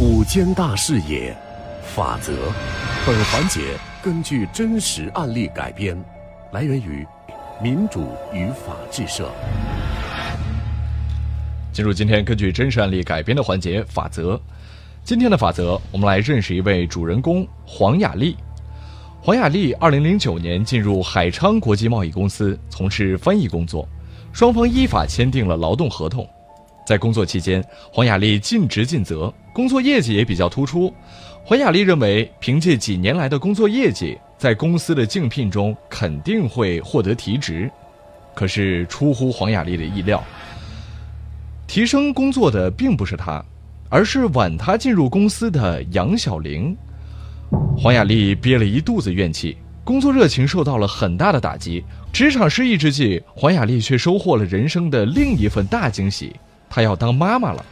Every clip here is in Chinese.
五间大视野，法则。本环节根据真实案例改编，来源于民主与法治社。进入今天根据真实案例改编的环节法则。今天的法则，我们来认识一位主人公黄雅丽。黄雅丽二零零九年进入海昌国际贸易公司从事翻译工作，双方依法签订了劳动合同。在工作期间，黄雅丽尽职尽责，工作业绩也比较突出。黄雅丽认为，凭借几年来的工作业绩，在公司的竞聘中肯定会获得提职。可是出乎黄雅丽的意料，提升工作的并不是她，而是晚她进入公司的杨小玲。黄雅丽憋了一肚子怨气，工作热情受到了很大的打击。职场失意之际，黄雅丽却收获了人生的另一份大惊喜。她要当妈妈了。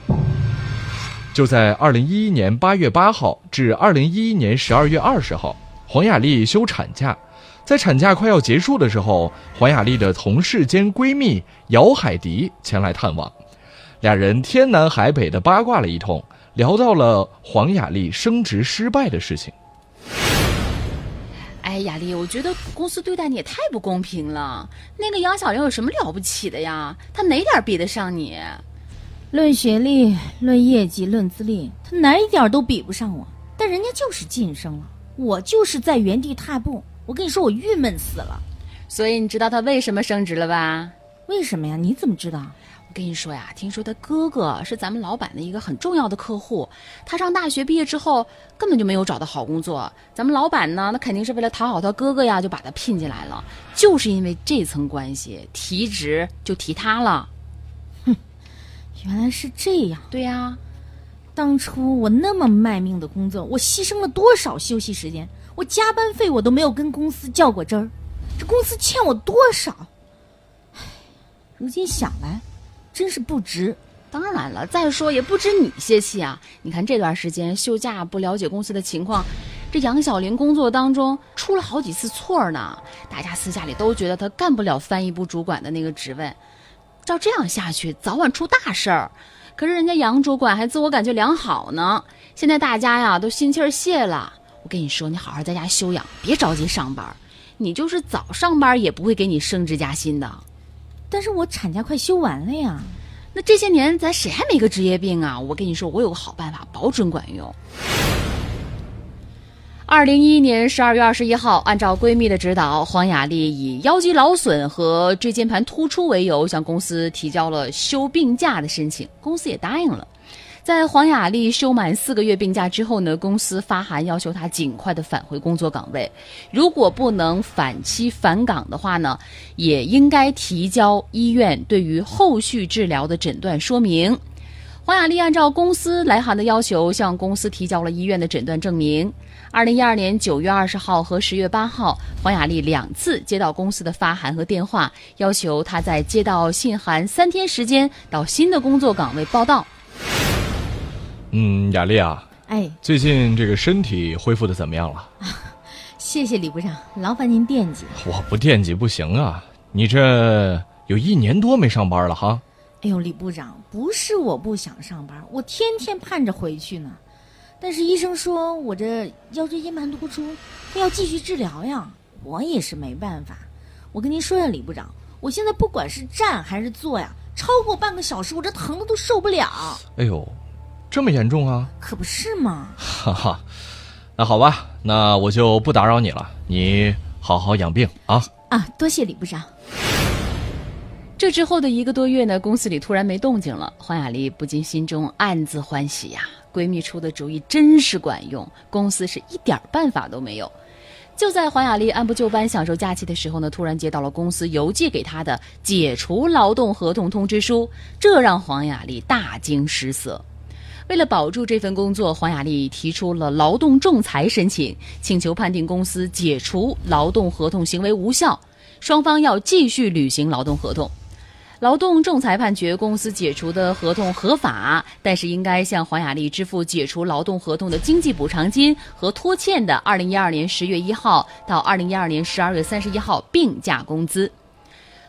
就在二零一一年八月八号至二零一一年十二月二十号，黄雅丽休产假。在产假快要结束的时候，黄雅丽的同事兼闺蜜姚海迪前来探望，俩人天南海北的八卦了一通，聊到了黄雅丽升职失败的事情。哎，雅丽，我觉得公司对待你也太不公平了。那个杨小玲有什么了不起的呀？她哪点比得上你？论学历、论业绩、论资历，他哪一点都比不上我。但人家就是晋升了，我就是在原地踏步。我跟你说，我郁闷死了。所以你知道他为什么升职了吧？为什么呀？你怎么知道？我跟你说呀，听说他哥哥是咱们老板的一个很重要的客户。他上大学毕业之后根本就没有找到好工作。咱们老板呢，那肯定是为了讨好他哥哥呀，就把他聘进来了。就是因为这层关系，提职就提他了。原来是这样，对呀。当初我那么卖命的工作，我牺牲了多少休息时间？我加班费我都没有跟公司较过真儿，这公司欠我多少？唉，如今想来，真是不值。当然了，再说也不止你泄气啊！你看这段时间休假不了解公司的情况，这杨小林工作当中出了好几次错呢。大家私下里都觉得他干不了翻译部主管的那个职位。照这样下去，早晚出大事儿。可是人家杨主管还自我感觉良好呢。现在大家呀都心气儿泄了。我跟你说，你好好在家休养，别着急上班。你就是早上班，也不会给你升职加薪的。但是我产假快休完了呀。那这些年咱谁还没个职业病啊？我跟你说，我有个好办法，保准管用。二零一一年十二月二十一号，按照闺蜜的指导，黄雅丽以腰肌劳损和椎间盘突出为由，向公司提交了休病假的申请，公司也答应了。在黄雅丽休满四个月病假之后呢，公司发函要求她尽快的返回工作岗位，如果不能返期返岗的话呢，也应该提交医院对于后续治疗的诊断说明。黄雅丽按照公司来函的要求，向公司提交了医院的诊断证明。二零一二年九月二十号和十月八号，黄雅丽两次接到公司的发函和电话，要求她在接到信函三天时间到新的工作岗位报到。嗯，雅丽啊，哎，最近这个身体恢复的怎么样了？谢谢李部长，劳烦您惦记。我不惦记不行啊！你这有一年多没上班了哈。哎呦，李部长，不是我不想上班，我天天盼着回去呢。但是医生说我这腰椎间盘突出，他要继续治疗呀。我也是没办法。我跟您说呀，李部长，我现在不管是站还是坐呀，超过半个小时，我这疼的都受不了。哎呦，这么严重啊？可不是嘛。哈哈，那好吧，那我就不打扰你了，你好好养病啊。啊，多谢李部长。这之后的一个多月呢，公司里突然没动静了，黄雅丽不禁心中暗自欢喜呀。闺蜜出的主意真是管用，公司是一点办法都没有。就在黄雅丽按部就班享受假期的时候呢，突然接到了公司邮寄给她的解除劳动合同通知书，这让黄雅丽大惊失色。为了保住这份工作，黄雅丽提出了劳动仲裁申请，请求判定公司解除劳动合同行为无效，双方要继续履行劳动合同。劳动仲裁判决公司解除的合同合法，但是应该向黄雅丽支付解除劳动合同的经济补偿金和拖欠的二零一二年十月一号到二零一二年十二月三十一号病假工资。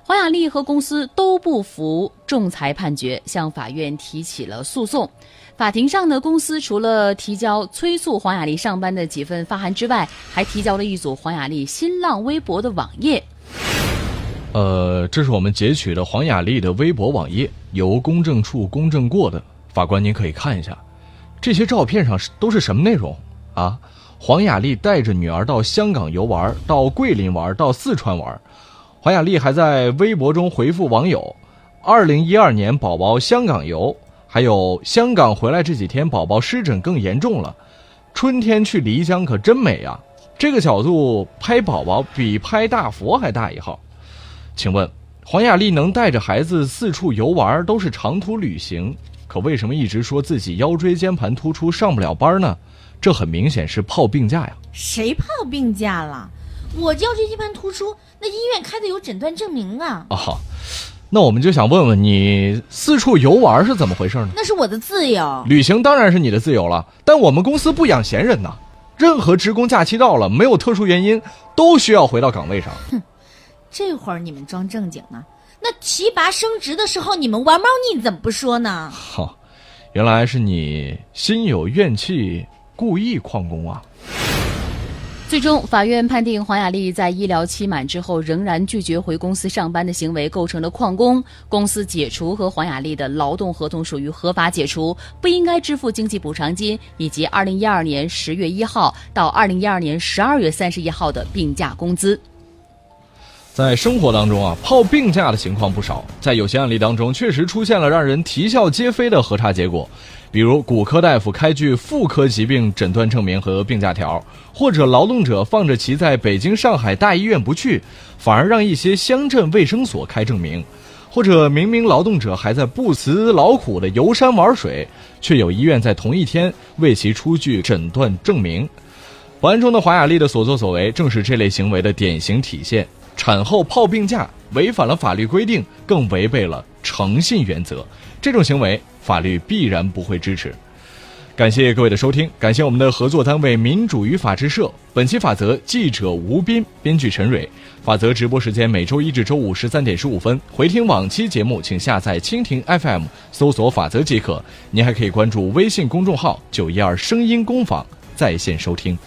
黄雅丽和公司都不服仲裁判决，向法院提起了诉讼。法庭上呢，公司除了提交催促黄雅莉上班的几份发函之外，还提交了一组黄雅莉新浪微博的网页。呃，这是我们截取的黄雅丽的微博网页，由公证处公证过的。法官，您可以看一下，这些照片上是都是什么内容啊？黄雅丽带着女儿到香港游玩，到桂林玩，到四川玩。黄雅丽还在微博中回复网友：“二零一二年宝宝香港游，还有香港回来这几天宝宝湿疹更严重了。春天去漓江可真美啊！这个角度拍宝宝比拍大佛还大一号。请问，黄雅丽能带着孩子四处游玩，都是长途旅行，可为什么一直说自己腰椎间盘突出上不了班呢？这很明显是泡病假呀！谁泡病假了？我腰椎间盘突出，那医院开的有诊断证明啊。啊，那我们就想问问你，四处游玩是怎么回事呢？那是我的自由。旅行当然是你的自由了，但我们公司不养闲人呐。任何职工假期到了，没有特殊原因，都需要回到岗位上。哼，这会儿你们装正经呢？那提拔升职的时候，你们玩猫腻怎么不说呢？好，原来是你心有怨气。故意旷工啊！最终，法院判定黄雅丽在医疗期满之后仍然拒绝回公司上班的行为构成了旷工，公司解除和黄雅丽的劳动合同属于合法解除，不应该支付经济补偿金以及二零一二年十月一号到二零一二年十二月三十一号的病假工资。在生活当中啊，泡病假的情况不少，在有些案例当中，确实出现了让人啼笑皆非的核查结果。比如骨科大夫开具妇科疾病诊断证明和病假条，或者劳动者放着其在北京、上海大医院不去，反而让一些乡镇卫生所开证明，或者明明劳动者还在不辞劳苦的游山玩水，却有医院在同一天为其出具诊断证明。本案中的华雅丽的所作所为，正是这类行为的典型体现。产后泡病假违反了法律规定，更违背了诚信原则。这种行为，法律必然不会支持。感谢各位的收听，感谢我们的合作单位民主与法制社。本期法则记者吴斌，编剧陈蕊。法则直播时间每周一至周五十三点十五分。回听往期节目，请下载蜻蜓 FM，搜索法则即可。您还可以关注微信公众号“九一二声音工坊”在线收听。